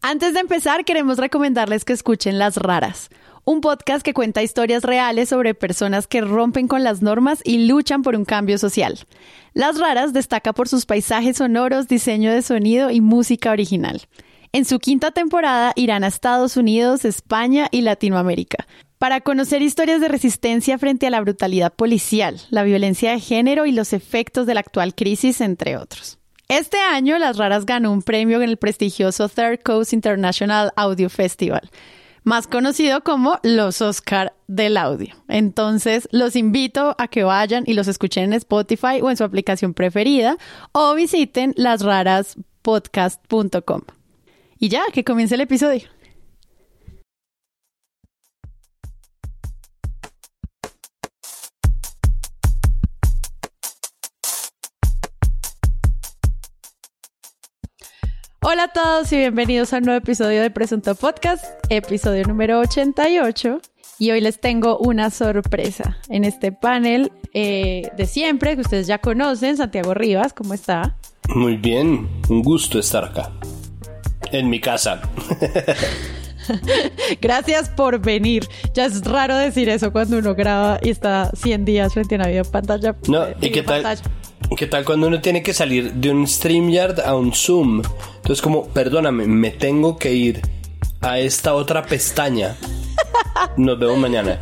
Antes de empezar, queremos recomendarles que escuchen Las Raras, un podcast que cuenta historias reales sobre personas que rompen con las normas y luchan por un cambio social. Las Raras destaca por sus paisajes sonoros, diseño de sonido y música original. En su quinta temporada irán a Estados Unidos, España y Latinoamérica para conocer historias de resistencia frente a la brutalidad policial, la violencia de género y los efectos de la actual crisis, entre otros. Este año Las Raras ganó un premio en el prestigioso Third Coast International Audio Festival, más conocido como los Oscar del audio. Entonces, los invito a que vayan y los escuchen en Spotify o en su aplicación preferida o visiten lasraraspodcast.com. Y ya, que comience el episodio. Hola a todos y bienvenidos a un nuevo episodio de Presunto Podcast, episodio número 88. Y hoy les tengo una sorpresa en este panel eh, de siempre que ustedes ya conocen. Santiago Rivas, ¿cómo está? Muy bien, un gusto estar acá. En mi casa. Gracias por venir. Ya es raro decir eso cuando uno graba y está 100 días frente a una video pantalla. No, ¿y qué tal? ¿Qué tal cuando uno tiene que salir de un StreamYard a un Zoom? Entonces como, perdóname, me tengo que ir a esta otra pestaña. Nos vemos mañana.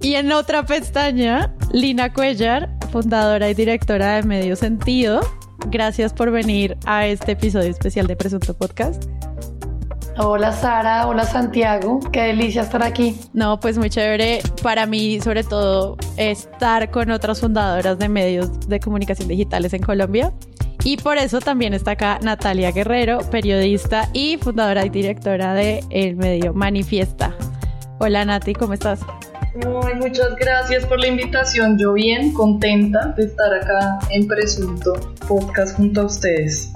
Y en otra pestaña, Lina Cuellar, fundadora y directora de Medio Sentido. Gracias por venir a este episodio especial de Presunto Podcast. Hola Sara, hola Santiago, qué delicia estar aquí. No, pues muy chévere para mí, sobre todo, estar con otras fundadoras de medios de comunicación digitales en Colombia. Y por eso también está acá Natalia Guerrero, periodista y fundadora y directora de el medio Manifiesta. Hola Nati, ¿cómo estás? Muy, muchas gracias por la invitación. Yo bien contenta de estar acá en Presunto Podcast junto a ustedes.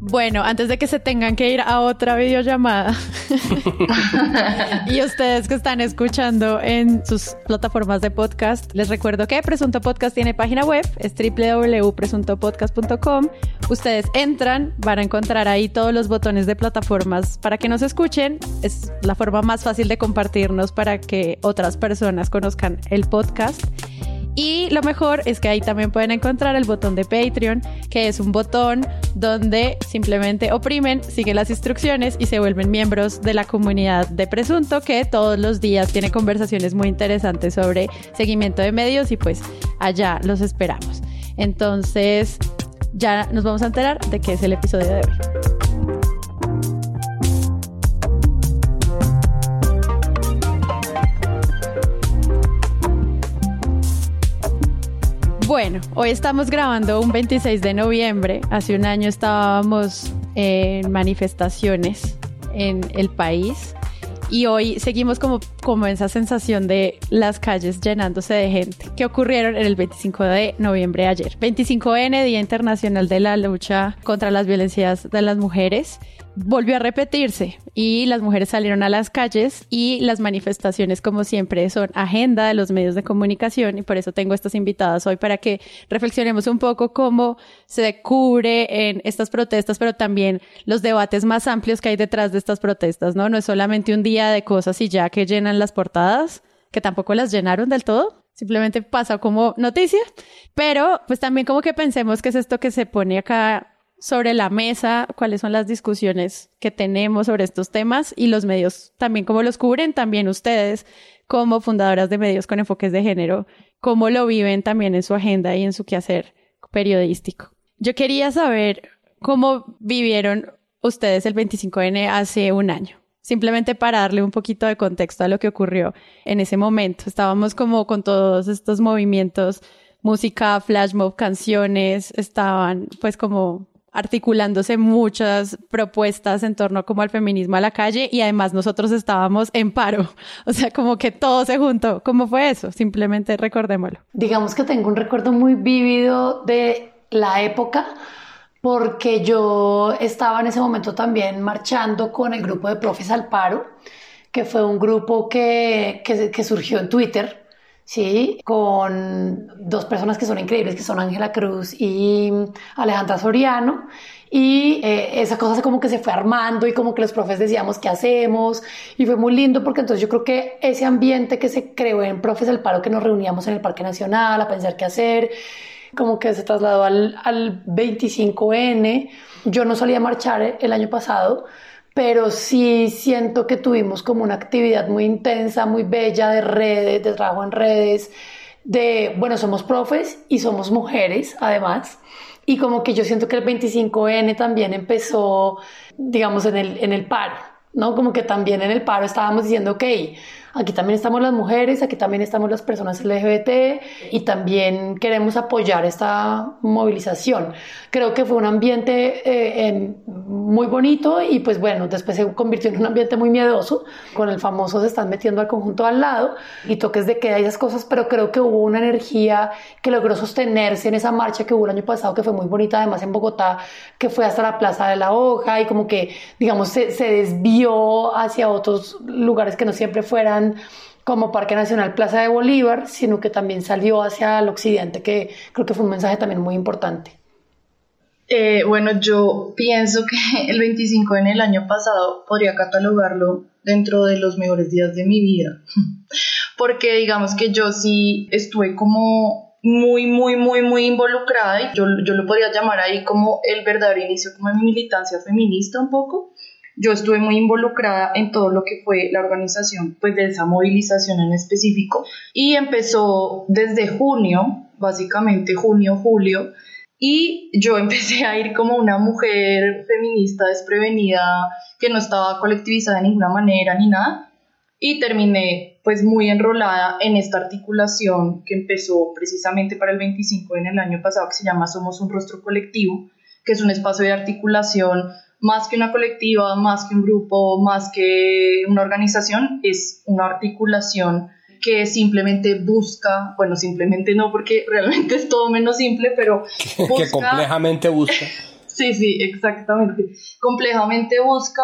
Bueno, antes de que se tengan que ir a otra videollamada y ustedes que están escuchando en sus plataformas de podcast, les recuerdo que Presunto Podcast tiene página web, es www.presuntopodcast.com. Ustedes entran, van a encontrar ahí todos los botones de plataformas para que nos escuchen. Es la forma más fácil de compartirnos para que otras personas conozcan el podcast. Y lo mejor es que ahí también pueden encontrar el botón de Patreon, que es un botón donde simplemente oprimen, siguen las instrucciones y se vuelven miembros de la comunidad de Presunto, que todos los días tiene conversaciones muy interesantes sobre seguimiento de medios y pues allá los esperamos. Entonces, ya nos vamos a enterar de qué es el episodio de hoy. Bueno, hoy estamos grabando un 26 de noviembre. Hace un año estábamos en manifestaciones en el país y hoy seguimos como, como esa sensación de las calles llenándose de gente que ocurrieron en el 25 de noviembre de ayer. 25N, Día Internacional de la Lucha contra las Violencias de las Mujeres volvió a repetirse y las mujeres salieron a las calles y las manifestaciones como siempre son agenda de los medios de comunicación y por eso tengo estas invitadas hoy para que reflexionemos un poco cómo se cubre en estas protestas, pero también los debates más amplios que hay detrás de estas protestas, ¿no? No es solamente un día de cosas y ya que llenan las portadas, que tampoco las llenaron del todo, simplemente pasa como noticia, pero pues también como que pensemos que es esto que se pone acá sobre la mesa cuáles son las discusiones que tenemos sobre estos temas y los medios también cómo los cubren, también ustedes como fundadoras de medios con enfoques de género, cómo lo viven también en su agenda y en su quehacer periodístico. Yo quería saber cómo vivieron ustedes el 25N hace un año. Simplemente para darle un poquito de contexto a lo que ocurrió en ese momento. Estábamos como con todos estos movimientos música, flash mob, canciones, estaban pues como articulándose muchas propuestas en torno como al feminismo a la calle y además nosotros estábamos en paro, o sea, como que todo se juntó. ¿Cómo fue eso? Simplemente recordémoslo. Digamos que tengo un recuerdo muy vívido de la época porque yo estaba en ese momento también marchando con el grupo de Profes al Paro, que fue un grupo que, que, que surgió en Twitter ¿sí? Con dos personas que son increíbles, que son Ángela Cruz y Alejandra Soriano. y eh, esa cosa como que se fue armando y como que los profes decíamos qué hacemos y fue muy lindo porque entonces yo creo que ese ambiente que se creó en Profes al Paro que nos reuníamos en el Parque Nacional a pensar qué hacer, como que se trasladó al, al 25N. Yo no salí a marchar el año pasado, pero sí siento que tuvimos como una actividad muy intensa, muy bella de redes, de trabajo en redes, de, bueno, somos profes y somos mujeres además. Y como que yo siento que el 25N también empezó, digamos, en el, en el paro, ¿no? Como que también en el paro estábamos diciendo, ok, Aquí también estamos las mujeres, aquí también estamos las personas LGBT y también queremos apoyar esta movilización. Creo que fue un ambiente eh, muy bonito y pues bueno, después se convirtió en un ambiente muy miedoso. Con el famoso se están metiendo al conjunto al lado y toques de queda y esas cosas, pero creo que hubo una energía que logró sostenerse en esa marcha que hubo el año pasado, que fue muy bonita, además en Bogotá, que fue hasta la Plaza de la Hoja y como que, digamos, se, se desvió hacia otros lugares que no siempre fueran como Parque Nacional Plaza de Bolívar, sino que también salió hacia el occidente, que creo que fue un mensaje también muy importante. Eh, bueno, yo pienso que el 25 en el año pasado podría catalogarlo dentro de los mejores días de mi vida, porque digamos que yo sí estuve como muy, muy, muy, muy involucrada y yo, yo lo podría llamar ahí como el verdadero inicio como de mi militancia feminista un poco yo estuve muy involucrada en todo lo que fue la organización pues de esa movilización en específico. Y empezó desde junio, básicamente junio, julio, y yo empecé a ir como una mujer feminista desprevenida que no estaba colectivizada de ninguna manera ni nada. Y terminé pues muy enrolada en esta articulación que empezó precisamente para el 25 en el año pasado que se llama Somos un Rostro Colectivo, que es un espacio de articulación más que una colectiva, más que un grupo, más que una organización, es una articulación que simplemente busca, bueno, simplemente no, porque realmente es todo menos simple, pero que complejamente busca. sí, sí, exactamente. Complejamente busca,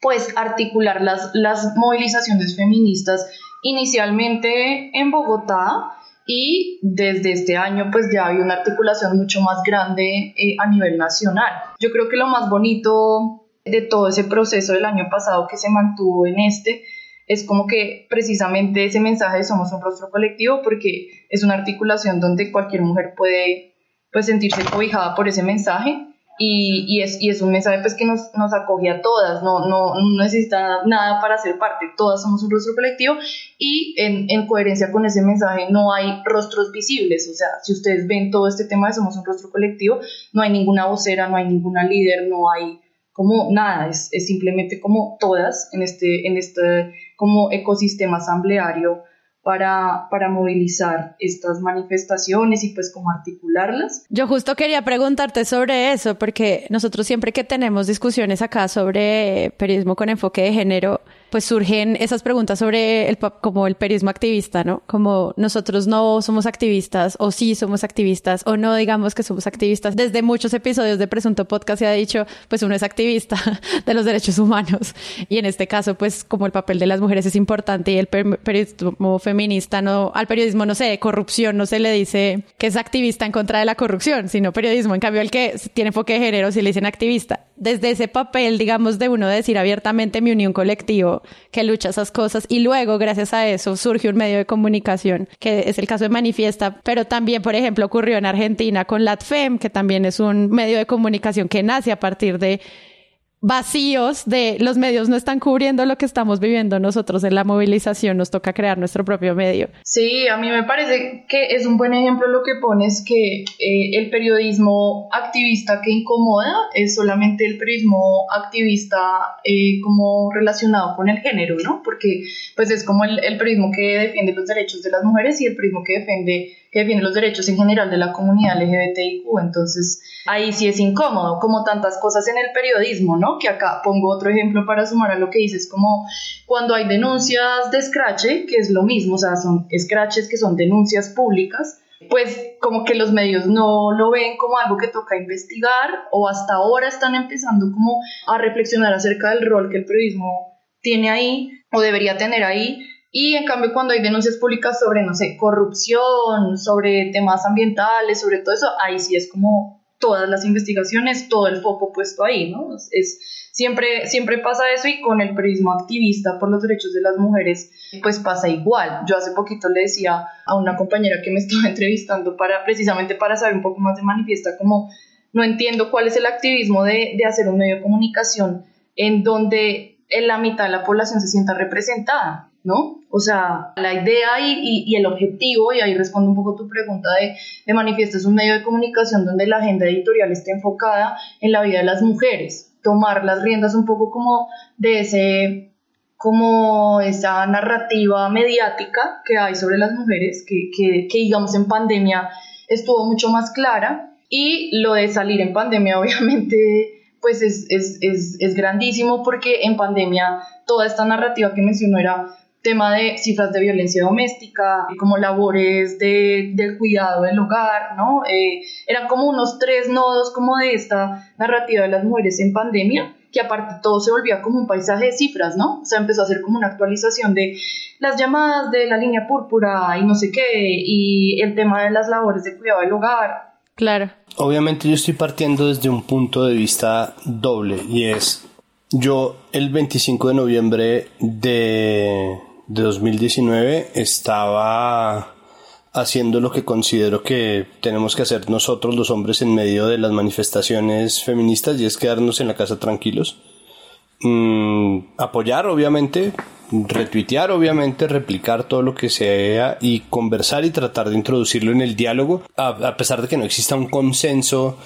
pues, articular las, las movilizaciones feministas inicialmente en Bogotá, y desde este año pues ya hay una articulación mucho más grande eh, a nivel nacional. Yo creo que lo más bonito de todo ese proceso del año pasado que se mantuvo en este es como que precisamente ese mensaje de somos un rostro colectivo porque es una articulación donde cualquier mujer puede pues sentirse cobijada por ese mensaje y, y, es, y es un mensaje pues que nos, nos acoge a todas, no, no, no, necesita nada para ser parte, todas somos un rostro colectivo y en, en, coherencia con ese mensaje no hay rostros visibles, o sea, si ustedes ven todo este tema de somos un rostro colectivo, no hay ninguna vocera, no hay ninguna líder, no hay como nada, es, es simplemente como todas en este, en este como ecosistema asambleario para, para movilizar estas manifestaciones y pues como articularlas. Yo justo quería preguntarte sobre eso, porque nosotros siempre que tenemos discusiones acá sobre periodismo con enfoque de género, pues surgen esas preguntas sobre el, como el periodismo activista, ¿no? Como nosotros no somos activistas o sí somos activistas o no digamos que somos activistas. Desde muchos episodios de Presunto Podcast se ha dicho, pues uno es activista de los derechos humanos y en este caso, pues como el papel de las mujeres es importante y el periodismo feminista no, al periodismo no sé, corrupción no se le dice que es activista en contra de la corrupción, sino periodismo. En cambio, el que tiene enfoque de género sí le dicen activista. Desde ese papel, digamos, de uno decir abiertamente mi unión que lucha esas cosas. Y luego gracias a eso surge un medio de comunicación que es el caso de Manifiesta, pero también por ejemplo ocurrió en Argentina con LatFem, que también es un medio de comunicación que nace a partir de vacíos de los medios no están cubriendo lo que estamos viviendo nosotros en la movilización, nos toca crear nuestro propio medio. Sí, a mí me parece que es un buen ejemplo lo que pones que eh, el periodismo activista que incomoda es solamente el periodismo activista eh, como relacionado con el género, ¿no? Porque pues es como el, periodismo que defiende los derechos de las mujeres y el periodismo que defiende que defiende los derechos en general de la comunidad LGBTIQ, entonces ahí sí es incómodo, como tantas cosas en el periodismo, ¿no? Que acá pongo otro ejemplo para sumar a lo que dices, como cuando hay denuncias de scratch, que es lo mismo, o sea, son scratches que son denuncias públicas, pues como que los medios no lo ven como algo que toca investigar o hasta ahora están empezando como a reflexionar acerca del rol que el periodismo tiene ahí o debería tener ahí y en cambio cuando hay denuncias públicas sobre, no sé, corrupción, sobre temas ambientales, sobre todo eso, ahí sí es como todas las investigaciones, todo el foco puesto ahí, ¿no? Es, siempre, siempre pasa eso y con el periodismo activista por los derechos de las mujeres, pues pasa igual. Yo hace poquito le decía a una compañera que me estaba entrevistando para, precisamente para saber un poco más de manifiesta, como no entiendo cuál es el activismo de, de hacer un medio de comunicación en donde en la mitad de la población se sienta representada, ¿no? O sea, la idea y, y, el objetivo, y ahí respondo un poco tu pregunta de, de Manifiesto, es un medio de comunicación donde la agenda editorial esté enfocada en la vida de las mujeres, tomar las riendas un poco como de ese como esa narrativa mediática que hay sobre las mujeres, que, que, que digamos en pandemia estuvo mucho más clara, y lo de salir en pandemia obviamente pues es, es, es, es grandísimo porque en pandemia toda esta narrativa que mencionó era tema de cifras de violencia doméstica, como labores de, del cuidado del hogar, ¿no? Eh, eran como unos tres nodos como de esta narrativa de las mujeres en pandemia, que aparte todo se volvía como un paisaje de cifras, ¿no? O sea, empezó a hacer como una actualización de las llamadas de la línea púrpura y no sé qué, y el tema de las labores de cuidado del hogar. Claro. Obviamente yo estoy partiendo desde un punto de vista doble y es yo el 25 de noviembre de, de 2019 estaba haciendo lo que considero que tenemos que hacer nosotros los hombres en medio de las manifestaciones feministas y es quedarnos en la casa tranquilos. Mm, apoyar obviamente retuitear, obviamente, replicar todo lo que sea y conversar y tratar de introducirlo en el diálogo, a, pesar de que no exista un consenso.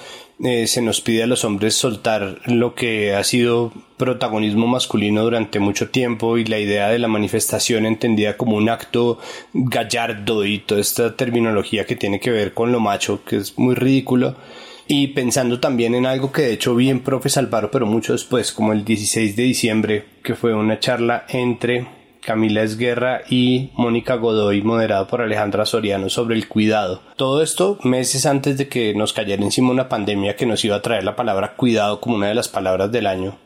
Eh, se nos pide a los hombres soltar lo que ha sido protagonismo masculino durante mucho tiempo y la idea de la manifestación entendida como un acto gallardo y toda esta terminología que tiene que ver con lo macho, que es muy ridículo. Y pensando también en algo que de hecho vi en Profe Salvaro, pero mucho después, como el 16 de diciembre, que fue una charla entre Camila Esguerra y Mónica Godoy, moderada por Alejandra Soriano, sobre el cuidado. Todo esto meses antes de que nos cayera encima una pandemia que nos iba a traer la palabra cuidado como una de las palabras del año,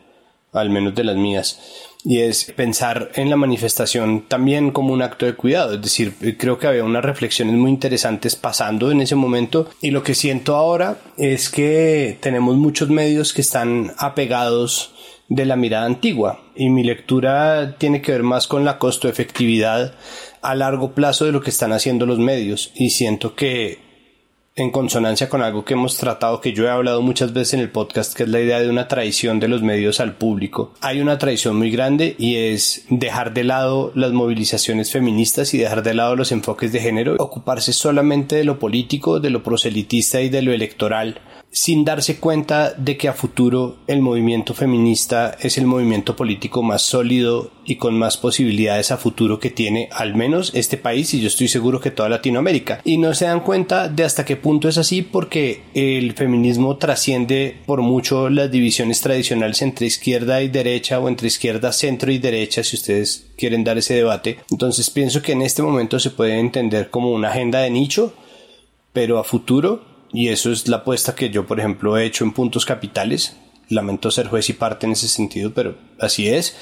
al menos de las mías y es pensar en la manifestación también como un acto de cuidado. Es decir, creo que había unas reflexiones muy interesantes pasando en ese momento y lo que siento ahora es que tenemos muchos medios que están apegados de la mirada antigua y mi lectura tiene que ver más con la costo efectividad a largo plazo de lo que están haciendo los medios y siento que en consonancia con algo que hemos tratado, que yo he hablado muchas veces en el podcast, que es la idea de una traición de los medios al público. Hay una traición muy grande y es dejar de lado las movilizaciones feministas y dejar de lado los enfoques de género, ocuparse solamente de lo político, de lo proselitista y de lo electoral sin darse cuenta de que a futuro el movimiento feminista es el movimiento político más sólido y con más posibilidades a futuro que tiene al menos este país y yo estoy seguro que toda Latinoamérica. Y no se dan cuenta de hasta qué punto es así porque el feminismo trasciende por mucho las divisiones tradicionales entre izquierda y derecha o entre izquierda, centro y derecha si ustedes quieren dar ese debate. Entonces pienso que en este momento se puede entender como una agenda de nicho pero a futuro y eso es la apuesta que yo, por ejemplo, he hecho en puntos capitales. Lamento ser juez y parte en ese sentido, pero así es.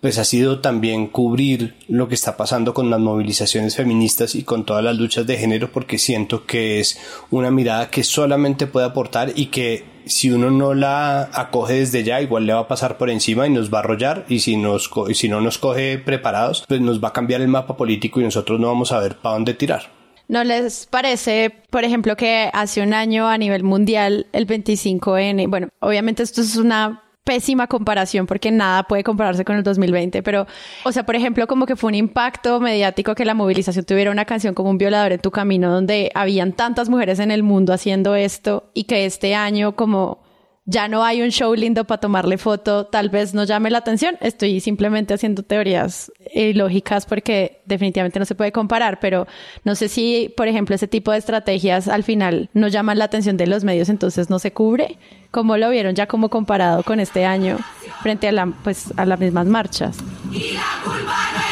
Pues ha sido también cubrir lo que está pasando con las movilizaciones feministas y con todas las luchas de género, porque siento que es una mirada que solamente puede aportar y que si uno no la acoge desde ya, igual le va a pasar por encima y nos va a arrollar y si, nos, si no nos coge preparados, pues nos va a cambiar el mapa político y nosotros no vamos a ver para dónde tirar. ¿No les parece, por ejemplo, que hace un año a nivel mundial el 25N, bueno, obviamente esto es una pésima comparación porque nada puede compararse con el 2020, pero, o sea, por ejemplo, como que fue un impacto mediático que la movilización tuviera una canción como Un violador en tu camino, donde habían tantas mujeres en el mundo haciendo esto y que este año como ya no hay un show lindo para tomarle foto, tal vez no llame la atención. Estoy simplemente haciendo teorías eh, lógicas porque definitivamente no se puede comparar, pero no sé si, por ejemplo, ese tipo de estrategias al final no llaman la atención de los medios, entonces no se cubre. ¿Cómo lo vieron ya como comparado con este año frente a, la, pues, a las mismas marchas? Y la culpa no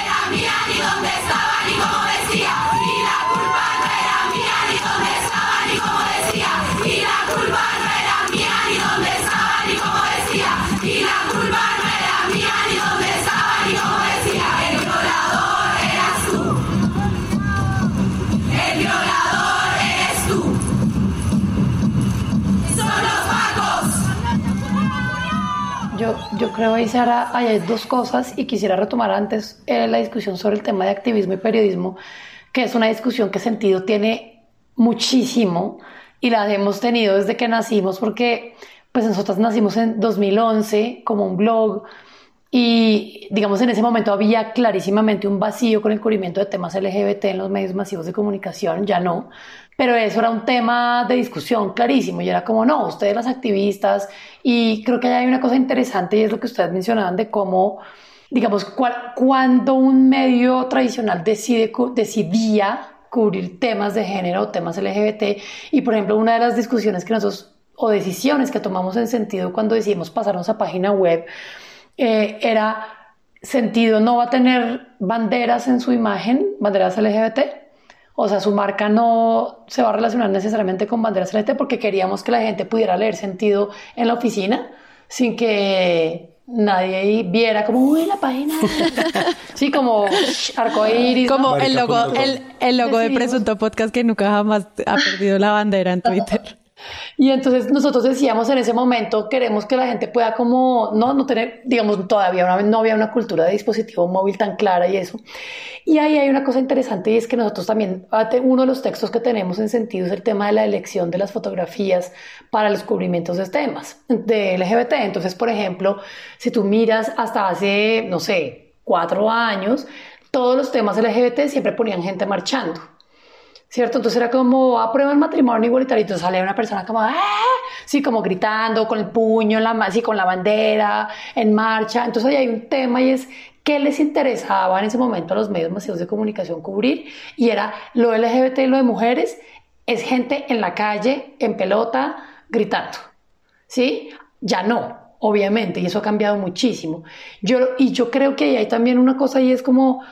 Yo creo, ahí Sara, hay dos cosas y quisiera retomar antes eh, la discusión sobre el tema de activismo y periodismo, que es una discusión que sentido tiene muchísimo y la hemos tenido desde que nacimos porque pues nosotras nacimos en 2011 como un blog y digamos en ese momento había clarísimamente un vacío con el cubrimiento de temas LGBT en los medios masivos de comunicación, ya no, pero eso era un tema de discusión clarísimo y era como, no, ustedes las activistas y creo que hay una cosa interesante y es lo que ustedes mencionaban de cómo, digamos, cuando un medio tradicional decide, decidía cubrir temas de género o temas LGBT y por ejemplo una de las discusiones que nosotros o decisiones que tomamos en sentido cuando decidimos pasarnos a página web eh, era sentido no va a tener banderas en su imagen, banderas LGBT. O sea, su marca no se va a relacionar necesariamente con banderas LGBT porque queríamos que la gente pudiera leer sentido en la oficina sin que nadie viera como, uy, la página. sí, como arcoíris. Como el logo, el, el logo de Presunto Podcast que nunca jamás ha perdido la bandera en Twitter. Y entonces nosotros decíamos en ese momento, queremos que la gente pueda como, no, no tener, digamos, todavía no había una cultura de dispositivo móvil tan clara y eso. Y ahí hay una cosa interesante y es que nosotros también, uno de los textos que tenemos en sentido es el tema de la elección de las fotografías para los cubrimientos de temas de LGBT. Entonces, por ejemplo, si tú miras hasta hace, no sé, cuatro años, todos los temas LGBT siempre ponían gente marchando. ¿Cierto? Entonces era como, aprueba el matrimonio igualitario, entonces sale una persona como, ¡ah! Sí, como gritando, con el puño, la, así con la bandera, en marcha. Entonces ahí hay un tema y es, ¿qué les interesaba en ese momento a los medios masivos de comunicación cubrir? Y era lo LGBT y lo de mujeres, es gente en la calle, en pelota, gritando, ¿sí? Ya no, obviamente, y eso ha cambiado muchísimo. Yo, y yo creo que ahí hay también una cosa y es como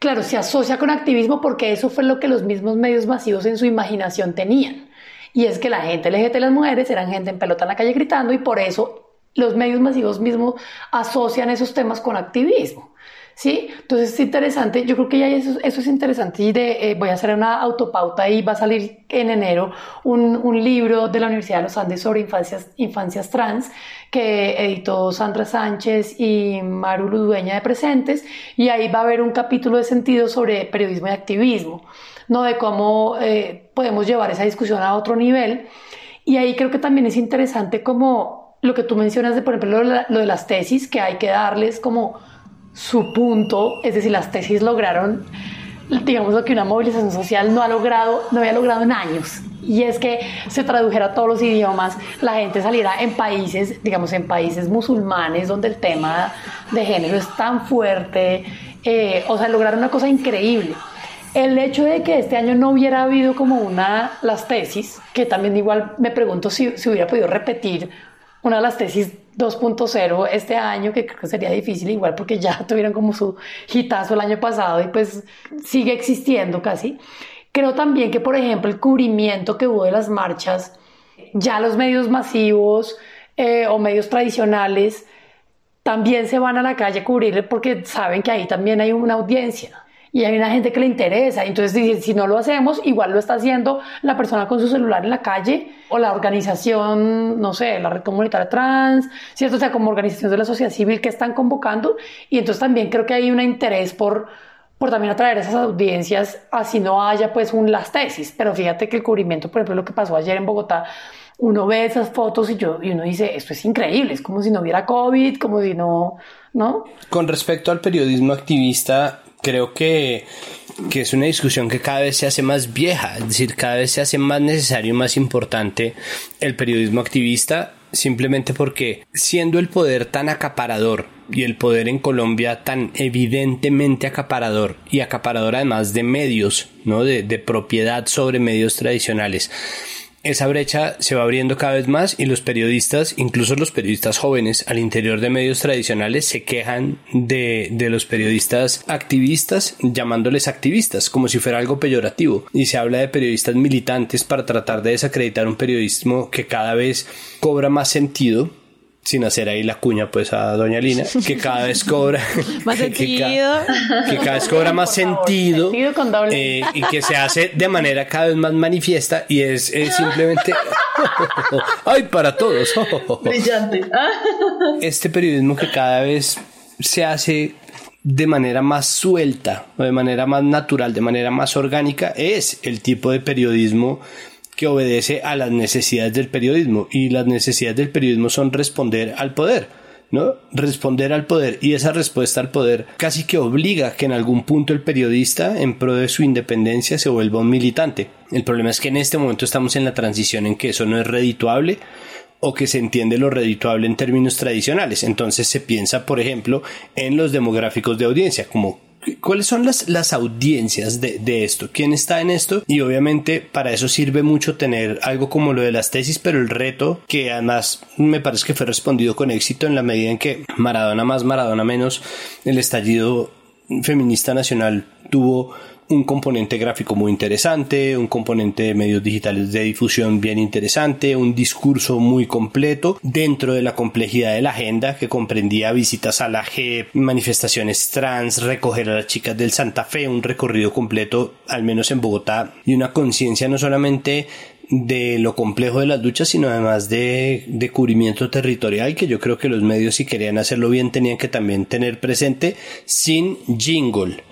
claro, se asocia con activismo porque eso fue lo que los mismos medios masivos en su imaginación tenían. Y es que la gente LGBT, las mujeres, eran gente en pelota en la calle gritando y por eso los medios masivos mismos asocian esos temas con activismo. ¿Sí? Entonces es interesante, yo creo que ya eso, eso es interesante y de, eh, voy a hacer una autopauta y va a salir en enero un, un, libro de la Universidad de los Andes sobre infancias, infancias trans que editó Sandra Sánchez y Maru Ludueña de Presentes y ahí va a haber un capítulo de sentido sobre periodismo y activismo, ¿no? De cómo eh, podemos llevar esa discusión a otro nivel y ahí creo que también es interesante como lo que tú mencionas de, por ejemplo, lo de las tesis, que hay que darles como su punto, es decir, las tesis lograron, digamos, lo que una movilización social no ha logrado, no había logrado en años. Y es que se tradujera a todos los idiomas, la gente saliera en países, digamos, en países musulmanes donde el tema de género es tan fuerte, eh, o sea, lograr una cosa increíble. El hecho de que este año no hubiera habido como una, las tesis, que también igual me pregunto si, si hubiera podido repetir una de las tesis 2.0 este año, que creo que sería difícil igual porque ya tuvieron como su hitazo el año pasado y pues sigue existiendo casi. Creo también que, por ejemplo, el cubrimiento que hubo de las marchas, ya los medios masivos eh, o medios tradicionales también se van a la calle a cubrirle porque saben que ahí también hay una audiencia y hay una gente que le interesa. Entonces, si no lo hacemos, igual lo está haciendo la persona con su celular en la calle o la organización, no sé, la red comunitaria trans, ¿cierto? O sea, como organizaciones de la sociedad civil que están convocando. Y entonces también creo que hay un interés por, por también atraer esas audiencias, así no haya pues un las tesis. Pero fíjate que el cubrimiento, por ejemplo, lo que pasó ayer en Bogotá, uno ve esas fotos y, yo, y uno dice, esto es increíble, es como si no hubiera COVID, como si no, ¿no? Con respecto al periodismo activista, creo que, que, es una discusión que cada vez se hace más vieja, es decir, cada vez se hace más necesario y más importante el periodismo activista, simplemente porque siendo el poder tan acaparador y el poder en Colombia tan evidentemente acaparador y acaparador además de medios, ¿no? de, de propiedad sobre medios tradicionales, esa brecha se va abriendo cada vez más y los periodistas, incluso los periodistas jóvenes al interior de medios tradicionales, se quejan de, de, los periodistas activistas llamándoles activistas como si fuera algo peyorativo. Y se habla de periodistas militantes para tratar de desacreditar un periodismo que cada vez cobra más sentido sin hacer ahí la cuña pues a doña Lina, que cada vez cobra más sentido, que, cada vez cobra más sentido, eh, y que se hace de manera cada vez más manifiesta y es, simplemente ay para todos brillante. Este periodismo que cada vez se hace de manera más suelta o de manera más natural, de manera más orgánica, es el tipo de periodismo que obedece a las necesidades del periodismo y las necesidades del periodismo son responder al poder. ¿no? Responder al poder y esa respuesta al poder casi que obliga que en algún punto el periodista en pro de su independencia se vuelva un militante. El problema es que en este momento estamos en la transición en que eso no es redituable o que se entiende lo redituable en términos tradicionales. Entonces se piensa, por ejemplo, en los demográficos de audiencia, como ¿Cuáles son las, las audiencias de, de, esto? ¿Quién está en esto? Y obviamente para eso sirve mucho tener algo como lo de las tesis, pero el reto, que además me parece que fue respondido con éxito en la medida en que Maradona más, Maradona menos, el estallido feminista nacional tuvo un componente gráfico muy interesante, un componente de medios digitales de difusión bien interesante, un discurso muy completo dentro de la complejidad de la agenda que comprendía visitas a la G, manifestaciones trans, recoger a las chicas del Santa Fe, un recorrido completo, al menos en Bogotá, y una conciencia no solamente de lo complejo de las luchas, sino además de, de, cubrimiento territorial, que yo creo que los medios si querían hacerlo bien tenían que también tener presente sin jingle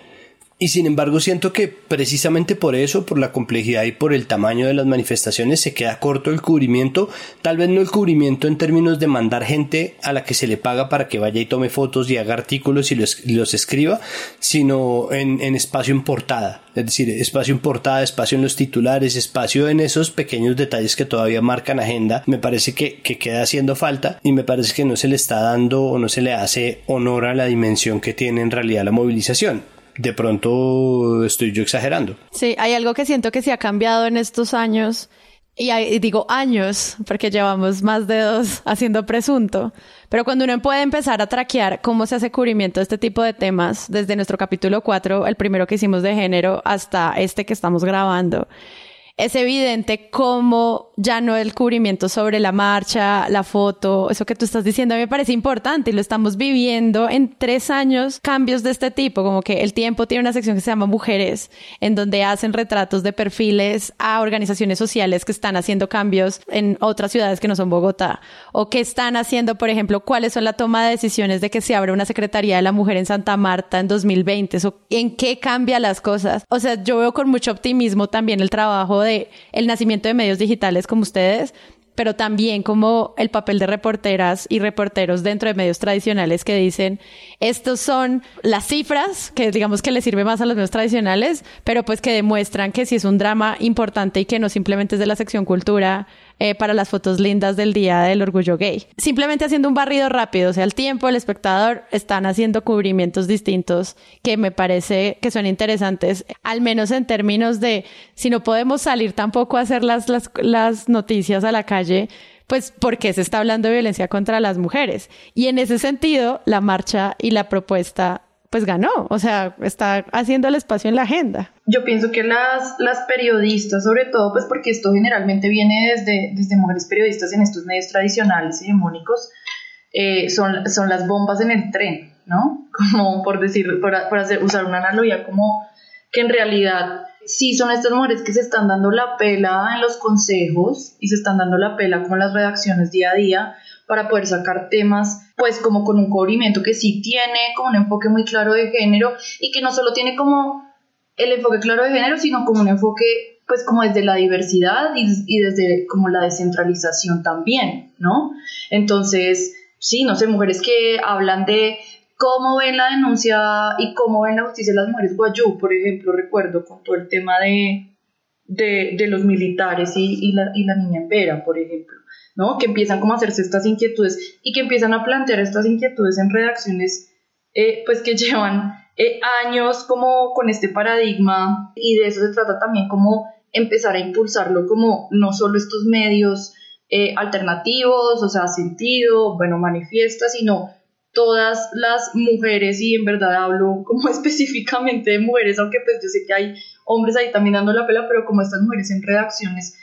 y sin embargo siento que precisamente por eso, por la complejidad y por el tamaño de las manifestaciones, se queda corto el cubrimiento. Tal vez no el cubrimiento en términos de mandar gente a la que se le paga para que vaya y tome fotos y haga artículos y los, escriba, sino en, espacio en portada. Es decir, espacio en portada, espacio en los titulares, espacio en esos pequeños detalles que todavía marcan agenda. Me parece que, que queda haciendo falta y me parece que no se le está dando o no se le hace honor a la dimensión que tiene en realidad la movilización de pronto estoy yo exagerando. Sí, hay algo que siento que se ha cambiado en estos años, y, digo años, porque llevamos más de dos haciendo presunto, pero cuando uno puede empezar a traquear cómo se hace cubrimiento de este tipo de temas, desde nuestro capítulo 4, el primero que hicimos de género, hasta este que estamos grabando, es evidente cómo ya no el cubrimiento sobre la marcha, la foto, eso que tú estás diciendo, a mí me parece importante y lo estamos viviendo en tres años, cambios de este tipo, como que el tiempo tiene una sección que se llama Mujeres, en donde hacen retratos de perfiles a organizaciones sociales que están haciendo cambios en otras ciudades que no son Bogotá, o que están haciendo, por ejemplo, cuáles son la toma de decisiones de que se abra una Secretaría de la Mujer en Santa Marta en 2020, o en qué cambia las cosas. O sea, yo veo con mucho optimismo también el trabajo de el nacimiento de medios digitales como ustedes, pero también como el papel de reporteras y reporteros dentro de medios tradicionales que dicen, estos son las cifras que digamos que le sirve más a los medios tradicionales, pero pues que demuestran que sí es un drama importante y que no simplemente es de la sección cultura eh, para las fotos lindas del Día del Orgullo Gay. Simplemente haciendo un barrido rápido, o sea, el tiempo, el espectador, están haciendo cubrimientos distintos que me parece que son interesantes, al menos en términos de si no podemos salir tampoco a hacer las, las, las noticias a la calle, pues porque se está hablando de violencia contra las mujeres. Y en ese sentido, la marcha y la propuesta pues ganó, o sea, está haciendo el espacio en la agenda. Yo pienso que las, las periodistas, sobre todo, pues porque esto generalmente viene desde, desde mujeres periodistas en estos medios tradicionales y hegemónicos, eh, son, son las bombas en el tren, ¿no? Como por decir, por, por hacer, usar una analogía, como que en realidad sí son estas mujeres que se están dando la pela en los consejos y se están dando la pela con las redacciones día a día para poder sacar temas pues como con un cubrimiento que sí tiene como un enfoque muy claro de género y que no solo tiene como el enfoque claro de género, sino como un enfoque pues como desde la diversidad y, desde como la descentralización también, ¿no? Entonces, sí, no sé, mujeres que hablan de cómo ven la denuncia y cómo ven la justicia de las mujeres guayú, por ejemplo, recuerdo con todo el tema de, de, los militares y, la, y la niña en Vera, por ejemplo. ¿No? Que empiezan como a hacerse estas inquietudes y que empiezan a plantear estas inquietudes en redacciones, eh, pues que llevan eh, años como con este paradigma y de eso se trata también como empezar a impulsarlo como no solo estos medios eh, alternativos, o sea, sentido, bueno, manifiesta, sino todas las mujeres y en verdad hablo como específicamente de mujeres, aunque pues yo sé que hay hombres ahí también dando la pela, pero como estas mujeres en redacciones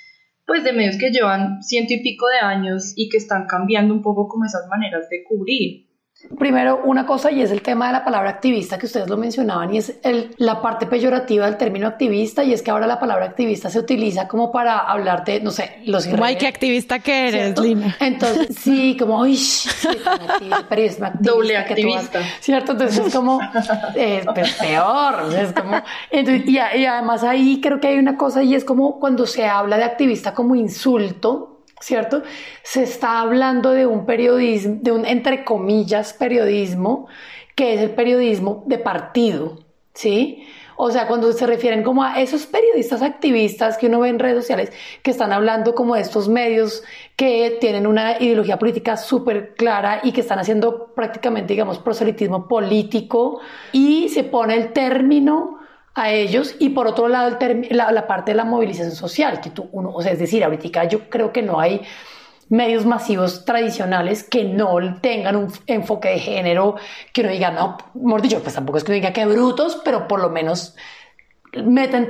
pues de medios que llevan ciento y pico de años y que están cambiando un poco como esas maneras de cubrir. Primero, una cosa y es el tema de la palabra activista que ustedes lo mencionaban y es el, la parte peyorativa del término activista y es que ahora la palabra activista se utiliza como para hablar de, no sé, los Guay, qué activista que eres, Lina. Entonces, sí, como, uy, periodismo activista. Doble activista. ¿Cierto? Entonces es como, eh, pues, peor, es como, entonces, y, y además ahí creo que hay una cosa y es como cuando se habla de activista como insulto, ¿cierto? Se está hablando de un periodismo, de un entre comillas periodismo, que es el periodismo de partido, ¿sí? O sea, cuando se refieren como a esos periodistas activistas que uno ve en redes sociales que están hablando como de estos medios que tienen una ideología política súper clara y que están haciendo prácticamente, digamos, proselitismo político y se pone el término a ellos y por otro lado la, la, parte de la movilización social, que tú, uno, o sea, es decir, ahorita yo creo que no hay medios masivos tradicionales que no tengan un enfoque de género, que uno diga, no, mejor dicho, pues tampoco es que uno diga que brutos, pero por lo menos meten,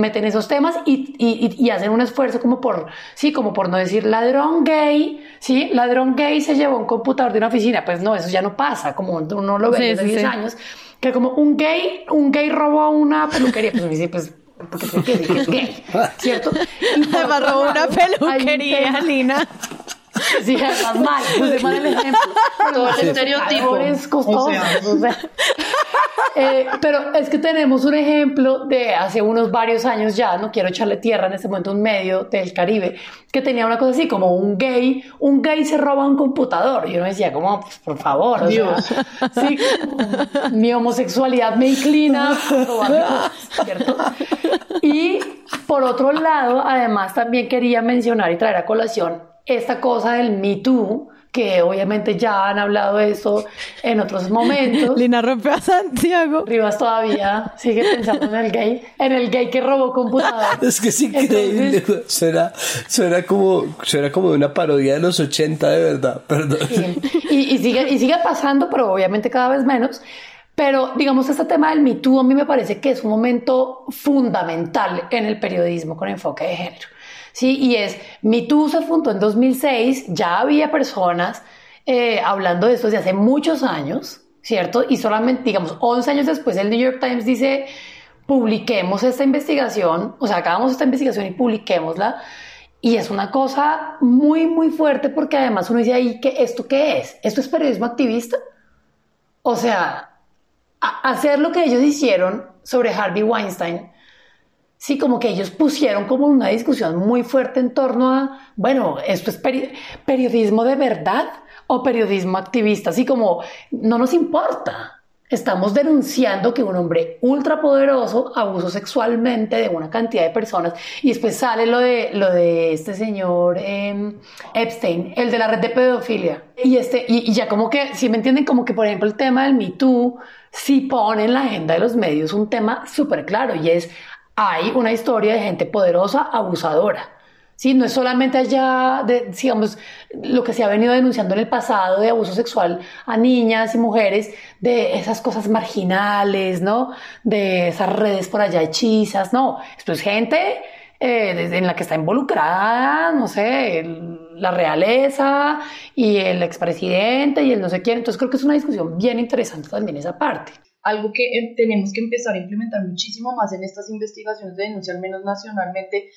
meten esos temas y, y, y, hacen un esfuerzo como por, sí, como por no decir ladrón gay, sí, ladrón gay se llevó un computador de una oficina, pues no, eso ya no pasa, como uno lo ve desde 10 años que como un gay, un gay robó una peluquería, pues me dice, pues, porque es gay, ¿cierto? Además robó una peluquería, Lina. Sí, además mal, pues mal el ejemplo. Todo el estereotipo. Es costoso, o sea. Eh, pero es que tenemos un ejemplo de hace unos varios años ya, no quiero echarle tierra en este momento, un medio del Caribe, que tenía una cosa así, como un gay, un gay se roba un computador. Y yo me decía, como, pues, por favor, o sea, sí, mi homosexualidad me inclina a robar ¿cierto? Y por otro lado, además también quería mencionar y traer a colación esta cosa del Me Too, que obviamente ya han hablado de eso en otros momentos. Lina rompió a Santiago. Rivas todavía sigue pensando en el gay, en el gay que robó computador. Es que es increíble. suena, suena, como, suena como una parodia de los 80, de verdad. Perdón. Y, y, sigue, y sigue pasando, pero obviamente cada vez menos. Pero digamos, este tema del Me Too a mí me parece que es un momento fundamental en el periodismo con enfoque de género. ¿Sí? Y es, MeToo se fundó en 2006, ya había personas eh, hablando de esto desde hace muchos años, ¿cierto? Y solamente, digamos, 11 años después el New York Times dice, publiquemos esta investigación, o sea, hagamos esta investigación y publiquémosla. Y es una cosa muy, muy fuerte porque además uno dice ahí, que ¿esto qué es? ¿Esto es periodismo activista? O sea, hacer lo que ellos hicieron sobre Harvey Weinstein Sí, como que ellos pusieron como una discusión muy fuerte en torno a, bueno, esto es periodismo de verdad o periodismo activista, así como no nos importa. Estamos denunciando que un hombre ultrapoderoso abusó sexualmente de una cantidad de personas y después sale lo de, lo de este señor em, Epstein, el de la red de pedofilia. Y, este, y, ya como que, si me entienden, como que por ejemplo el tema del Me Too sí pone en la agenda de los medios un tema súper claro y es hay una historia de gente poderosa, abusadora. Sí, no es solamente allá, de, digamos, lo que se ha venido denunciando en el pasado de abuso sexual a niñas y mujeres, de esas cosas marginales, ¿no? De esas redes por allá hechizas, no. Esto es gente eh, en la que está involucrada, no sé, la realeza y el expresidente y el no sé quién. Entonces creo que es una discusión bien interesante también esa parte algo que eh, tenemos que empezar a implementar muchísimo más en estas investigaciones de denuncia, al menos nacionalmente,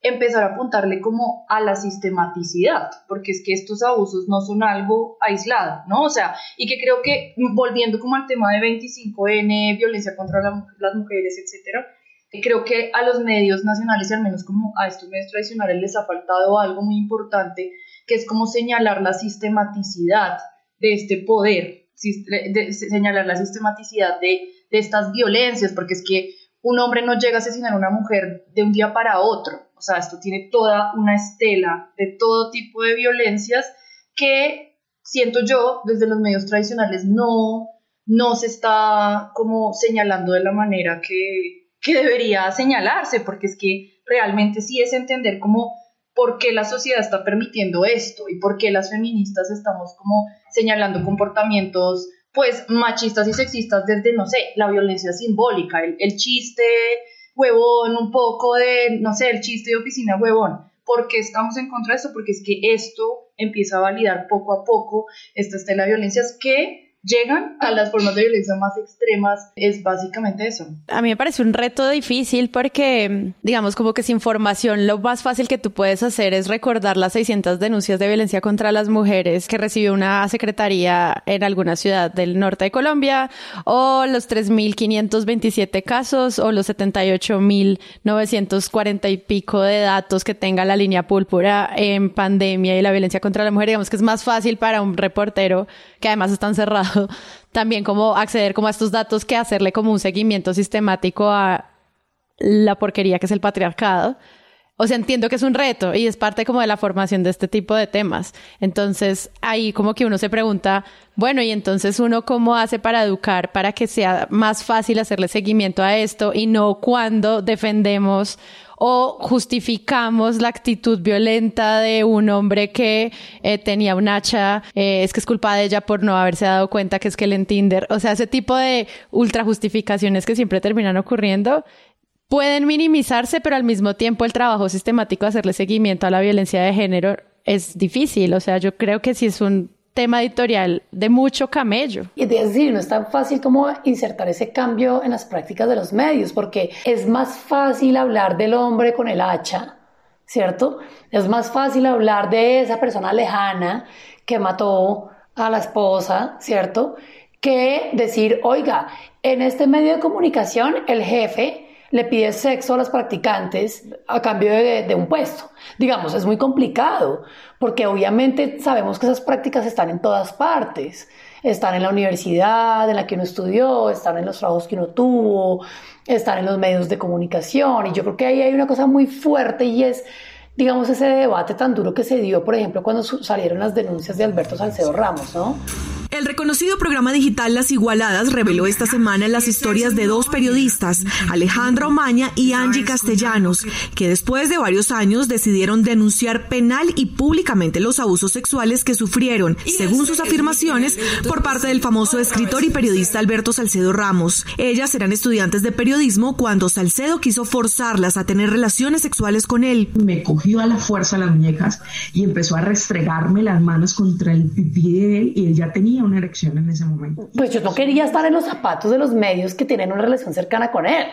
empezar a apuntarle como a la sistematicidad, porque es que estos abusos no son algo aislado, ¿no? O sea, y que creo que volviendo como al tema de 25N, violencia contra las mujeres, etcétera, creo que a los medios nacionales y al menos como a estos medios tradicionales les ha faltado algo muy importante, que es como señalar la sistematicidad de este poder, de señalar la sistematicidad de, de estas violencias, porque es que un hombre no llega a asesinar a una mujer de un día para otro. O sea, esto tiene toda una estela de todo tipo de violencias que siento yo desde los medios tradicionales no, no se está como señalando de la manera que, que debería señalarse, porque es que realmente sí es entender cómo por qué la sociedad está permitiendo esto y por qué las feministas estamos como señalando comportamientos pues machistas y sexistas desde, no sé, la violencia simbólica, el, chiste huevón, un poco de, no sé, el chiste de oficina huevón. ¿Por qué estamos en contra de esto? Porque es que esto empieza a validar poco a poco esta estela de violencias que llegan a las formas de violencia más extremas es básicamente eso. A mí me parece un reto difícil porque, digamos, como que sin información lo más fácil que tú puedes hacer es recordar las 600 denuncias de violencia contra las mujeres que recibió una secretaría en alguna ciudad del norte de Colombia o los 3.527 casos o los 78.940 y pico de datos que tenga la línea púrpura en pandemia y la violencia contra la mujer. Digamos que es más fácil para un reportero que además están cerrados también como acceder como a estos datos que hacerle como un seguimiento sistemático a la porquería que es el patriarcado. O sea, entiendo que es un reto y es parte como de la formación de este tipo de temas. Entonces, ahí como que uno se pregunta, bueno, y entonces uno cómo hace para educar para que sea más fácil hacerle seguimiento a esto y no cuando defendemos o justificamos la actitud violenta de un hombre que eh, tenía un hacha, eh, es que es culpa de ella por no haberse dado cuenta que es que él en Tinder, o sea, ese tipo de ultra justificaciones que siempre terminan ocurriendo pueden minimizarse, pero al mismo tiempo el trabajo sistemático de hacerle seguimiento a la violencia de género es difícil, o sea, yo creo que si es un tema editorial de mucho camello. Y es decir, no es tan fácil como insertar ese cambio en las prácticas de los medios, porque es más fácil hablar del hombre con el hacha, ¿cierto? Es más fácil hablar de esa persona lejana que mató a la esposa, ¿cierto? Que decir, oiga, en este medio de comunicación el jefe le pide sexo a las practicantes a cambio de, un puesto. Digamos, es muy complicado, porque obviamente sabemos que esas prácticas están en todas partes. Están en la universidad en la que uno estudió, están en los trabajos que uno tuvo, están en los medios de comunicación. Y yo creo que ahí hay una cosa muy fuerte y es, digamos, ese debate tan duro que se dio, por ejemplo, cuando salieron las denuncias de Alberto Salcedo Ramos, ¿no? El reconocido programa digital Las Igualadas reveló esta semana las historias de dos periodistas, Alejandra Omaña y Angie Castellanos, que después de varios años decidieron denunciar penal y públicamente los abusos sexuales que sufrieron, según sus afirmaciones, por parte del famoso escritor y periodista Alberto Salcedo Ramos. Ellas eran estudiantes de periodismo cuando Salcedo quiso forzarlas a tener relaciones sexuales con él. Me cogió a la fuerza las muñecas y empezó a restregarme las manos contra el pipí de él y él ya tenía una erección en ese momento. Pues yo no quería estar en los zapatos de los medios que tienen una relación cercana con él.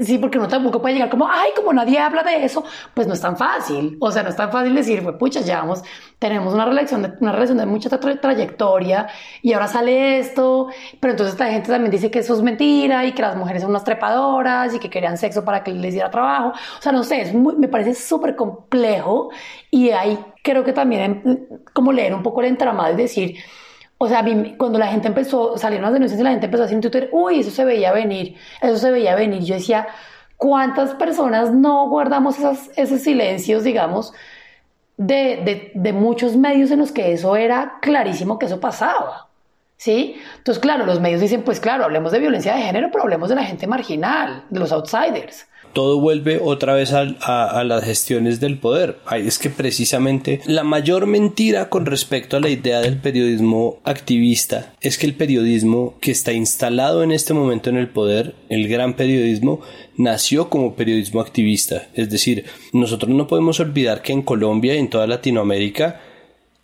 Sí, porque uno tampoco puede llegar como, ay, como nadie habla de eso, pues no es tan fácil. O sea, no es tan fácil decir, pues pucha, llevamos, tenemos una relación, de, una relación de mucha trayectoria y ahora sale esto, pero entonces la gente también dice que eso es mentira y que las mujeres son unas trepadoras y que querían sexo para que les diera trabajo. O sea, no sé, es me parece súper complejo y ahí creo que también como leer un poco el entramado y decir, o sea, cuando la gente empezó, salieron las denuncias y la gente empezó a decir en Twitter, uy, eso se veía venir, eso se veía venir. Yo decía, ¿cuántas personas no guardamos esos silencios, digamos, de, de, muchos medios en los que eso era clarísimo que eso pasaba? ¿Sí? Entonces, claro, los medios dicen, pues claro, hablemos de violencia de género, pero hablemos de la gente marginal, de los outsiders todo vuelve otra vez a, las gestiones del poder. Es que precisamente la mayor mentira con respecto a la idea del periodismo activista es que el periodismo que está instalado en este momento en el poder, el gran periodismo, nació como periodismo activista. Es decir, nosotros no podemos olvidar que en Colombia y en toda Latinoamérica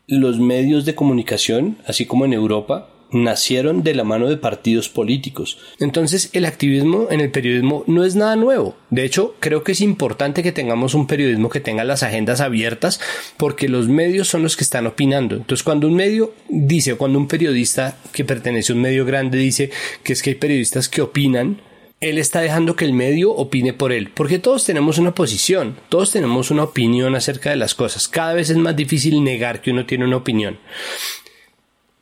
los medios de comunicación, así como en Europa, nacieron de la mano de partidos políticos. Entonces el activismo en el periodismo no es nada nuevo. De hecho, creo que es importante que tengamos un periodismo que tenga las agendas abiertas porque los medios son los que están opinando. Entonces cuando un medio dice o cuando un periodista que pertenece a un medio grande dice que es que hay periodistas que opinan, él está dejando que el medio opine por él, porque todos tenemos una posición, todos tenemos una opinión acerca de las cosas. Cada vez es más difícil negar que uno tiene una opinión.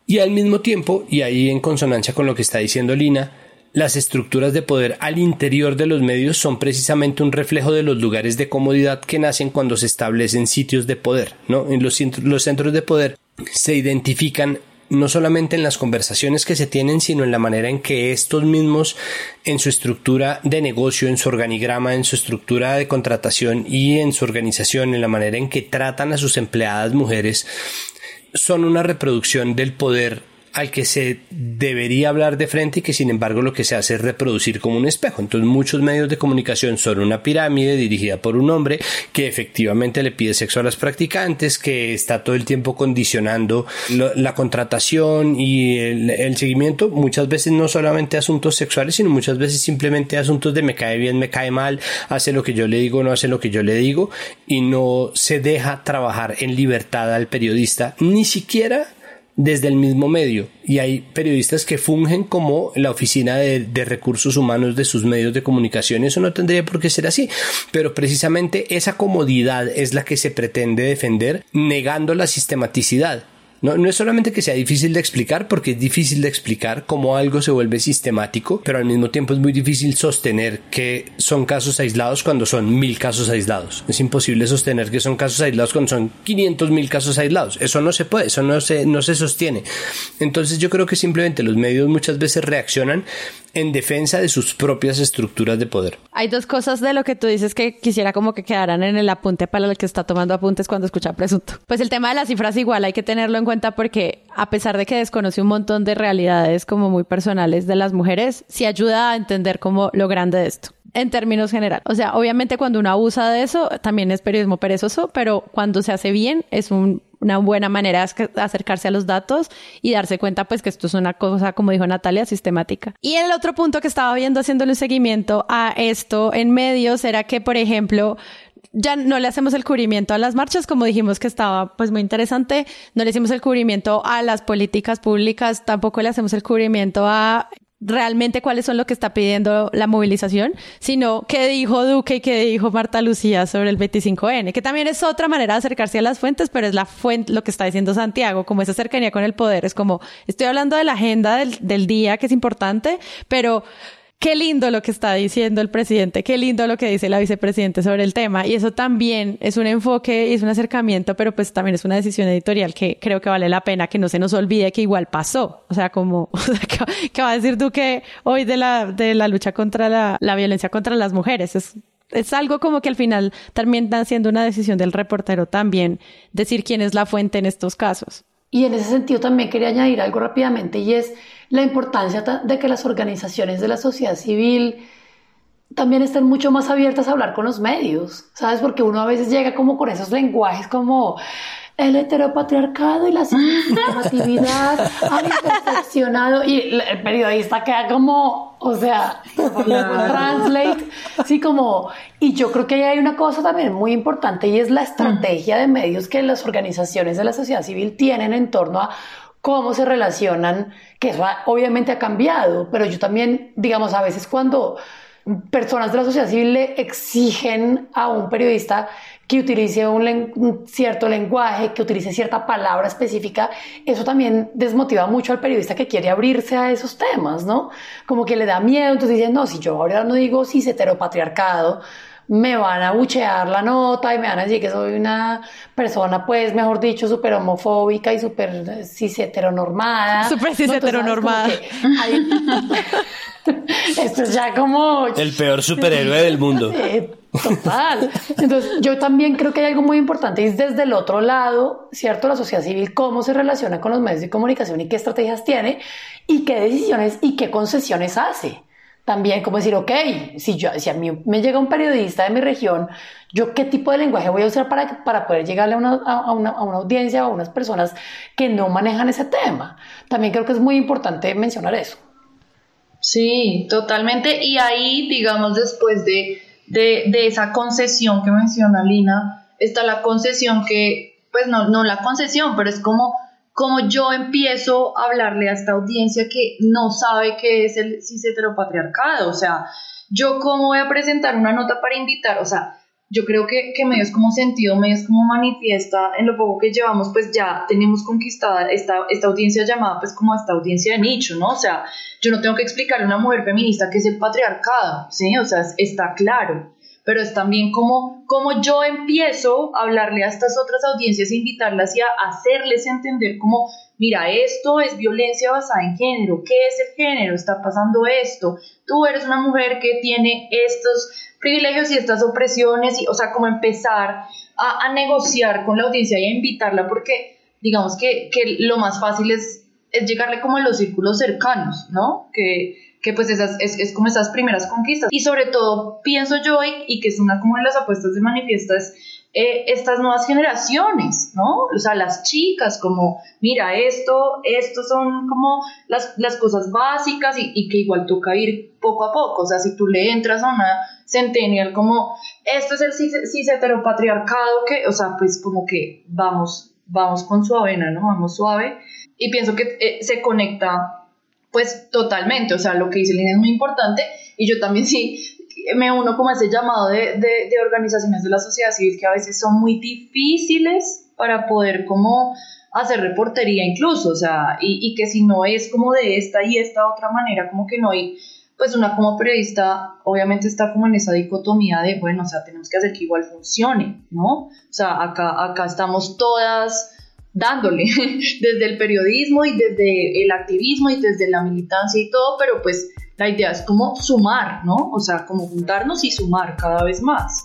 Y al mismo tiempo, y ahí en consonancia con lo que está diciendo Lina, las estructuras de poder al interior de los medios son precisamente un reflejo de los lugares de comodidad que nacen cuando se establecen sitios de poder, ¿no? En los, los centros de poder se identifican no solamente en las conversaciones que se tienen, sino en la manera en que estos mismos, en su estructura de negocio, en su organigrama, en su estructura de contratación y en su organización, en la manera en que tratan a sus empleadas mujeres, son una reproducción del poder al que se debería hablar de frente y que sin embargo lo que se hace es reproducir como un espejo. Entonces muchos medios de comunicación son una pirámide dirigida por un hombre que efectivamente le pide sexo a las practicantes, que está todo el tiempo condicionando la contratación y el, seguimiento, muchas veces no solamente asuntos sexuales, sino muchas veces simplemente asuntos de me cae bien, me cae mal, hace lo que yo le digo, no hace lo que yo le digo y no se deja trabajar en libertad al periodista, ni siquiera desde el mismo medio y hay periodistas que fungen como la oficina de, recursos humanos de sus medios de comunicación. Eso no tendría por qué ser así, pero precisamente esa comodidad es la que se pretende defender negando la sistematicidad. No, no es solamente que sea difícil de explicar, porque es difícil de explicar cómo algo se vuelve sistemático, pero al mismo tiempo es muy difícil sostener que son casos aislados cuando son mil casos aislados. Es imposible sostener que son casos aislados cuando son 500 mil casos aislados. Eso no se puede, eso no se, no se sostiene. Entonces yo creo que simplemente los medios muchas veces reaccionan en defensa de sus propias estructuras de poder. Hay dos cosas de lo que tú dices que quisiera como que quedaran en el apunte para el que está tomando apuntes cuando escucha presunto. Pues el tema de las cifras igual hay que tenerlo en cuenta porque a pesar de que desconoce un montón de realidades como muy personales de las mujeres, sí ayuda a entender como lo grande de esto en términos general. O sea, obviamente cuando uno abusa de eso, también es periodismo perezoso, pero cuando se hace bien, es una buena manera de acercarse a los datos y darse cuenta, pues, que esto es una cosa, como dijo Natalia, sistemática. Y el otro punto que estaba viendo haciéndole un seguimiento a esto en medios era que, por ejemplo, ya no le hacemos el cubrimiento a las marchas, como dijimos que estaba pues muy interesante, no le hicimos el cubrimiento a las políticas públicas, tampoco le hacemos el cubrimiento a realmente cuáles son lo que está pidiendo la movilización, sino qué dijo Duque y qué dijo Marta Lucía sobre el 25N, que también es otra manera de acercarse a las fuentes, pero es la fuente, lo que está diciendo Santiago, como esa cercanía con el poder, es como, estoy hablando de la agenda del, del día, que es importante, pero qué lindo lo que está diciendo el presidente, qué lindo lo que dice la vicepresidenta sobre el tema. Y eso también es un enfoque y es un acercamiento, pero pues también es una decisión editorial que creo que vale la pena que no se nos olvide que igual pasó. O sea, como, ¿qué, va a decir tú que hoy de la, de la lucha contra la, la violencia contra las mujeres? Es, es algo como que al final también está siendo una decisión del reportero también decir quién es la fuente en estos casos. Y en ese sentido también quería añadir algo rápidamente y es la importancia de que las organizaciones de la sociedad civil también estén mucho más abiertas a hablar con los medios, ¿sabes? Porque uno a veces llega como con esos lenguajes como el heteropatriarcado y la sistematividad han perfeccionado y el periodista queda como, o sea, translate, sí, como, y yo creo que ahí hay una cosa también muy importante y es la estrategia de medios que las organizaciones de la sociedad civil tienen en torno a cómo se relacionan, que eso obviamente ha cambiado, pero yo también, digamos, a veces cuando personas de la sociedad civil le exigen a un periodista que utilice un, cierto lenguaje, que utilice cierta palabra específica, eso también desmotiva mucho al periodista que quiere abrirse a esos temas, ¿no? Como que le da miedo, entonces dicen, no, si yo ahora no digo cis heteropatriarcado, me van a buchear la nota y me van a decir que soy una persona, pues, mejor dicho, súper homofóbica y súper cis heteronormada. Súper cis heteronormada. Esto es ya como... El peor superhéroe del mundo. Total. Entonces, yo también creo que hay algo muy importante y es desde el otro lado, ¿cierto? La sociedad civil, cómo se relaciona con los medios de comunicación y qué estrategias tiene y qué decisiones y qué concesiones hace también como decir, ok, si, yo, si a mí me llega un periodista de mi región, ¿yo qué tipo de lenguaje voy a usar para, para poder llegarle a una, a, una, a una audiencia o a unas personas que no manejan ese tema? También creo que es muy importante mencionar eso. Sí, totalmente. Y ahí, digamos, después de, de, de esa concesión que menciona Lina, está la concesión que, pues no, no la concesión, pero es como como yo empiezo a hablarle a esta audiencia que no sabe qué es el cis heteropatriarcado, o sea, yo cómo voy a presentar una nota para invitar, o sea, yo creo que, que medios como sentido, medios como manifiesta, en lo poco que llevamos, pues ya tenemos conquistada esta, esta audiencia llamada pues como esta audiencia de nicho, ¿no? O sea, yo no tengo que explicarle a una mujer feminista qué es el patriarcado, ¿sí? O sea, está claro pero es también como, como yo empiezo a hablarle a estas otras audiencias e invitarlas y a hacerles entender como, mira, esto es violencia basada en género, ¿qué es el género? Está pasando esto, tú eres una mujer que tiene estos privilegios y estas opresiones, y, o sea, como empezar a, a negociar con la audiencia y a invitarla porque digamos que, que lo más fácil es es llegarle como a los círculos cercanos, ¿no? Que, que pues esas, es, es, como esas primeras conquistas. Y sobre todo pienso yo, y, y que es una como de las apuestas de manifiesta, es eh, estas nuevas generaciones, ¿no? O sea, las chicas, como, mira, esto, esto son como las, las cosas básicas y, y, que igual toca ir poco a poco. O sea, si tú le entras a una centennial como, esto es el cis, heteropatriarcado, que, o sea, pues como que vamos, vamos con su avena, ¿no? Vamos suave. Y pienso que eh, se conecta, pues, totalmente. O sea, lo que dice Lina es muy importante. Y yo también sí me uno como ese llamado de, de, organizaciones de la sociedad civil que a veces son muy difíciles para poder como hacer reportería incluso, o sea, y, y, que si no es como de esta y esta otra manera, como que no hay, pues una como periodista obviamente está como en esa dicotomía de, bueno, o sea, tenemos que hacer que igual funcione, ¿no? O sea, acá, acá estamos todas dándole desde el periodismo y desde el activismo y desde la militancia y todo, pero pues la idea es como sumar, ¿no? O sea, como juntarnos y sumar cada vez más.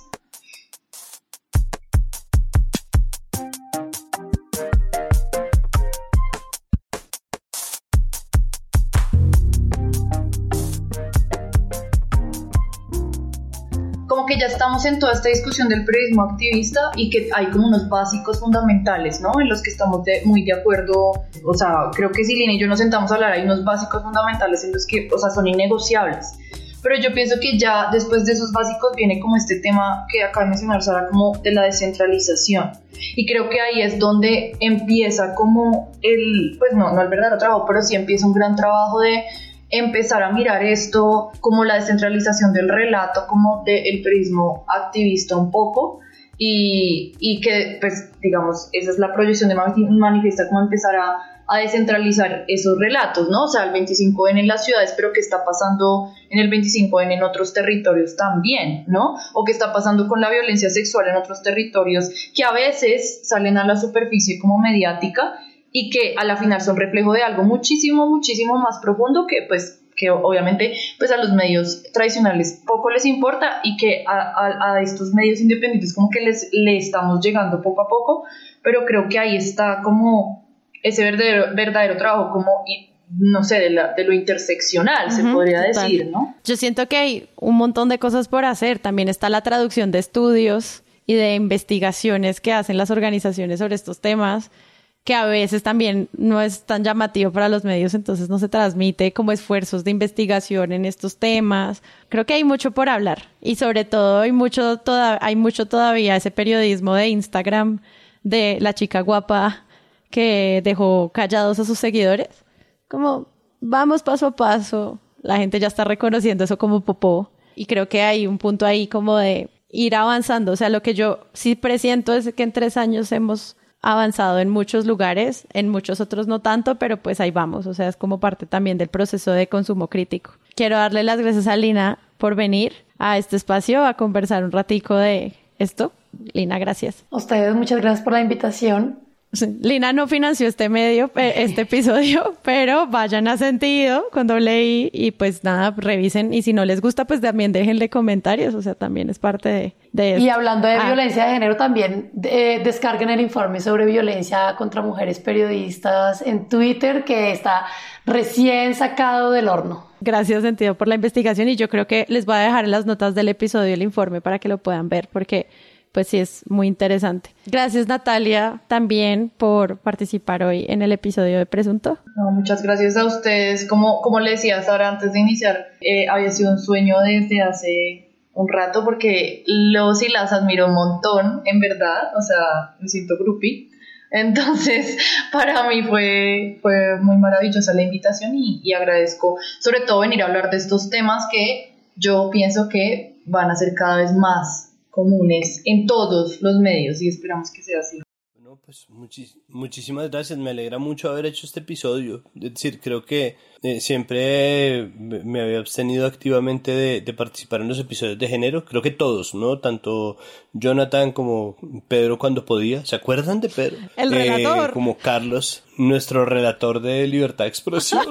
Ya estamos en toda esta discusión del periodismo activista y que hay como unos básicos fundamentales, ¿no? En los que estamos muy de acuerdo, o sea, creo que si Lina y yo nos sentamos a hablar, hay unos básicos fundamentales en los que, o sea, son innegociables. Pero yo pienso que ya después de esos básicos viene como este tema que acaba de mencionar Sara, como de la descentralización. Y creo que ahí es donde empieza como el, pues no, no el verdadero trabajo, pero sí empieza un gran trabajo de empezar a mirar esto como la descentralización del relato, como del prismo activista un poco, y, y, que, pues, digamos, esa es la proyección de Manifiesta, como empezar a, a, descentralizar esos relatos, ¿no? O sea, el 25N en las ciudades, pero qué está pasando en el 25N en otros territorios también, ¿no? O qué está pasando con la violencia sexual en otros territorios que a veces salen a la superficie como mediática y que a la final son reflejo de algo muchísimo, muchísimo más profundo que pues que obviamente pues a los medios tradicionales poco les importa y que a, a, estos medios independientes como que les le estamos llegando poco a poco, pero creo que ahí está como ese verdadero, verdadero trabajo como no sé, de, la, de lo interseccional, se podría decir, ¿no? Yo siento que hay un montón de cosas por hacer. También está la traducción de estudios y de investigaciones que hacen las organizaciones sobre estos temas que a veces también no es tan llamativo para los medios, entonces no se transmite como esfuerzos de investigación en estos temas. Creo que hay mucho por hablar y sobre todo hay mucho, toda, hay mucho todavía ese periodismo de Instagram de la chica guapa que dejó callados a sus seguidores. Como vamos paso a paso, la gente ya está reconociendo eso como popó y creo que hay un punto ahí como de ir avanzando. O sea, lo que yo sí presiento es que en tres años hemos avanzado en muchos lugares, en muchos otros no tanto, pero pues ahí vamos, o sea, es como parte también del proceso de consumo crítico. Quiero darle las gracias a Lina por venir a este espacio a conversar un ratico de esto. Lina, gracias. Ustedes muchas gracias por la invitación. Lina no financió este medio, este episodio, pero vayan a sentido cuando leí y pues nada, revisen. Y si no les gusta pues también déjenle comentarios, o sea, también es parte de, de Y hablando de ah. violencia de género también descarguen el informe sobre violencia contra mujeres periodistas en Twitter que está recién sacado del horno. Gracias, Sentido, por la investigación. Y yo creo que les voy a dejar en las notas del episodio el informe para que lo puedan ver porque pues sí es muy interesante. Gracias Natalia también por participar hoy en el episodio de Presunto. muchas gracias a ustedes. Como, como le decía Sara antes de iniciar, eh, había sido un sueño desde hace un rato porque los y las admiro un montón, en verdad, o sea, me siento groupie. Entonces, para mí fue, fue muy maravillosa la invitación y, y agradezco sobre todo venir a hablar de estos temas que yo pienso que van a ser cada vez más comunes en todos los medios y esperamos que sea así. Pues muchísimas gracias, me alegra mucho haber hecho este episodio. Es decir, creo que eh, siempre me había abstenido activamente de, participar en los episodios de género, creo que todos, ¿no? Tanto Jonathan como Pedro cuando podía, ¿se acuerdan de Pedro? El relator. Eh, como Carlos, nuestro relator de libertad de expresión.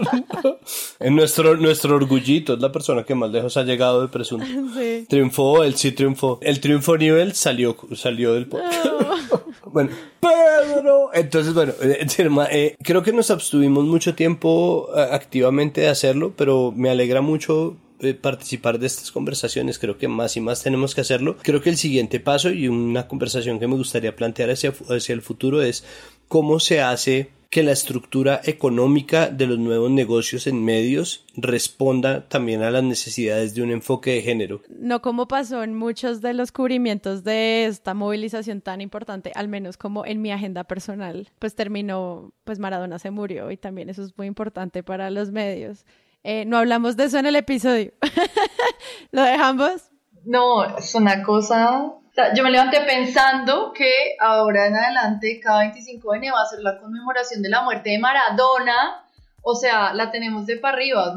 en nuestro, nuestro orgullito, es la persona que más lejos ha llegado de presunto. Triunfó, él sí triunfó. El triunfo nivel salió, salió del podcast. Bueno, Pedro. Entonces, bueno, eh, eh, creo que nos abstuvimos mucho tiempo eh, activamente de hacerlo, pero me alegra mucho participar de estas conversaciones, creo que más y más tenemos que hacerlo. Creo que el siguiente paso y una conversación que me gustaría plantear hacia, hacia el futuro es cómo se hace que la estructura económica de los nuevos negocios en medios responda también a las necesidades de un enfoque de género. No como pasó en muchos de los cubrimientos de esta movilización tan importante, al menos como en mi agenda personal, pues terminó, pues Maradona se murió y también eso es muy importante para los medios. Eh, no hablamos de eso en el episodio. ¿Lo dejamos? No, es una cosa yo me levanté pensando que ahora en adelante, cada 25 de enero va a ser la conmemoración de la muerte de Maradona. O sea, la tenemos de para arriba.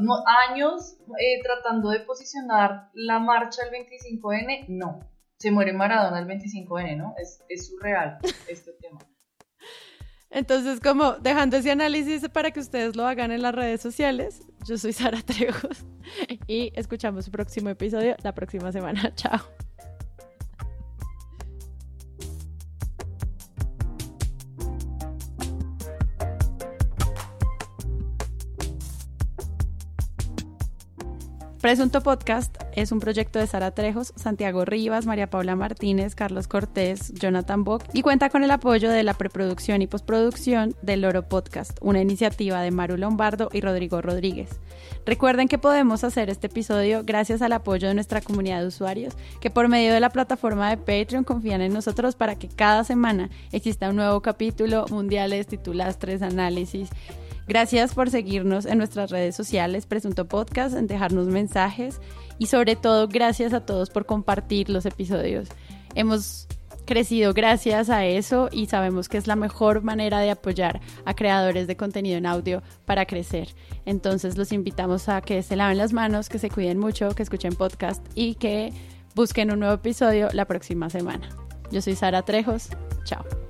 años eh, tratando de posicionar la marcha el 25 de enero. No, se muere Maradona el 25 de enero. Es, es surreal este tema. Entonces, como dejando ese análisis para que ustedes lo hagan en las redes sociales, yo soy Sara Trejos y escuchamos el próximo episodio la próxima semana. Chao. Presunto Podcast es un proyecto de Sara Trejos, Santiago Rivas, María Paula Martínez, Carlos Cortés, Jonathan Bock y cuenta con el apoyo de la preproducción y postproducción del Loro Podcast, una iniciativa de Maru Lombardo y Rodrigo Rodríguez. Recuerden que podemos hacer este episodio gracias al apoyo de nuestra comunidad de usuarios que por medio de la plataforma de Patreon confían en nosotros para que cada semana exista un nuevo capítulo, mundiales, titulastres, análisis Gracias por seguirnos en nuestras redes sociales, Presunto Podcast, en dejarnos mensajes y sobre todo gracias a todos por compartir los episodios. Hemos crecido gracias a eso y sabemos que es la mejor manera de apoyar a creadores de contenido en audio para crecer. Entonces los invitamos a que se laven las manos, que se cuiden mucho, que escuchen podcast y que busquen un nuevo episodio la próxima semana. Yo soy Sara Trejos. Chao.